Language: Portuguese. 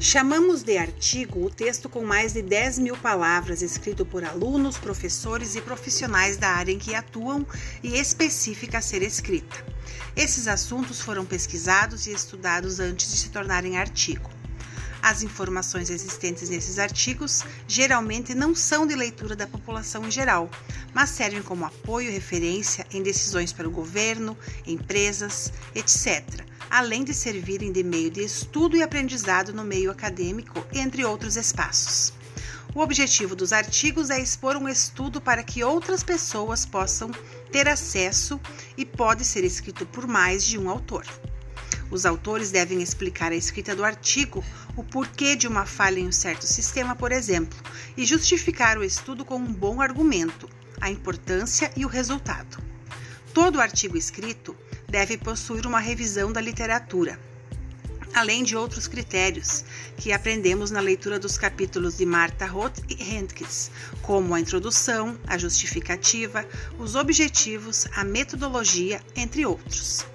Chamamos de artigo o texto com mais de 10 mil palavras escrito por alunos, professores e profissionais da área em que atuam e específica a ser escrita. Esses assuntos foram pesquisados e estudados antes de se tornarem artigo. As informações existentes nesses artigos geralmente não são de leitura da população em geral, mas servem como apoio e referência em decisões para o governo, empresas, etc., além de servirem de meio de estudo e aprendizado no meio acadêmico, entre outros espaços. O objetivo dos artigos é expor um estudo para que outras pessoas possam ter acesso e pode ser escrito por mais de um autor. Os autores devem explicar a escrita do artigo, o porquê de uma falha em um certo sistema, por exemplo, e justificar o estudo com um bom argumento, a importância e o resultado. Todo artigo escrito deve possuir uma revisão da literatura, além de outros critérios que aprendemos na leitura dos capítulos de Martha Roth e Hendricks, como a introdução, a justificativa, os objetivos, a metodologia, entre outros.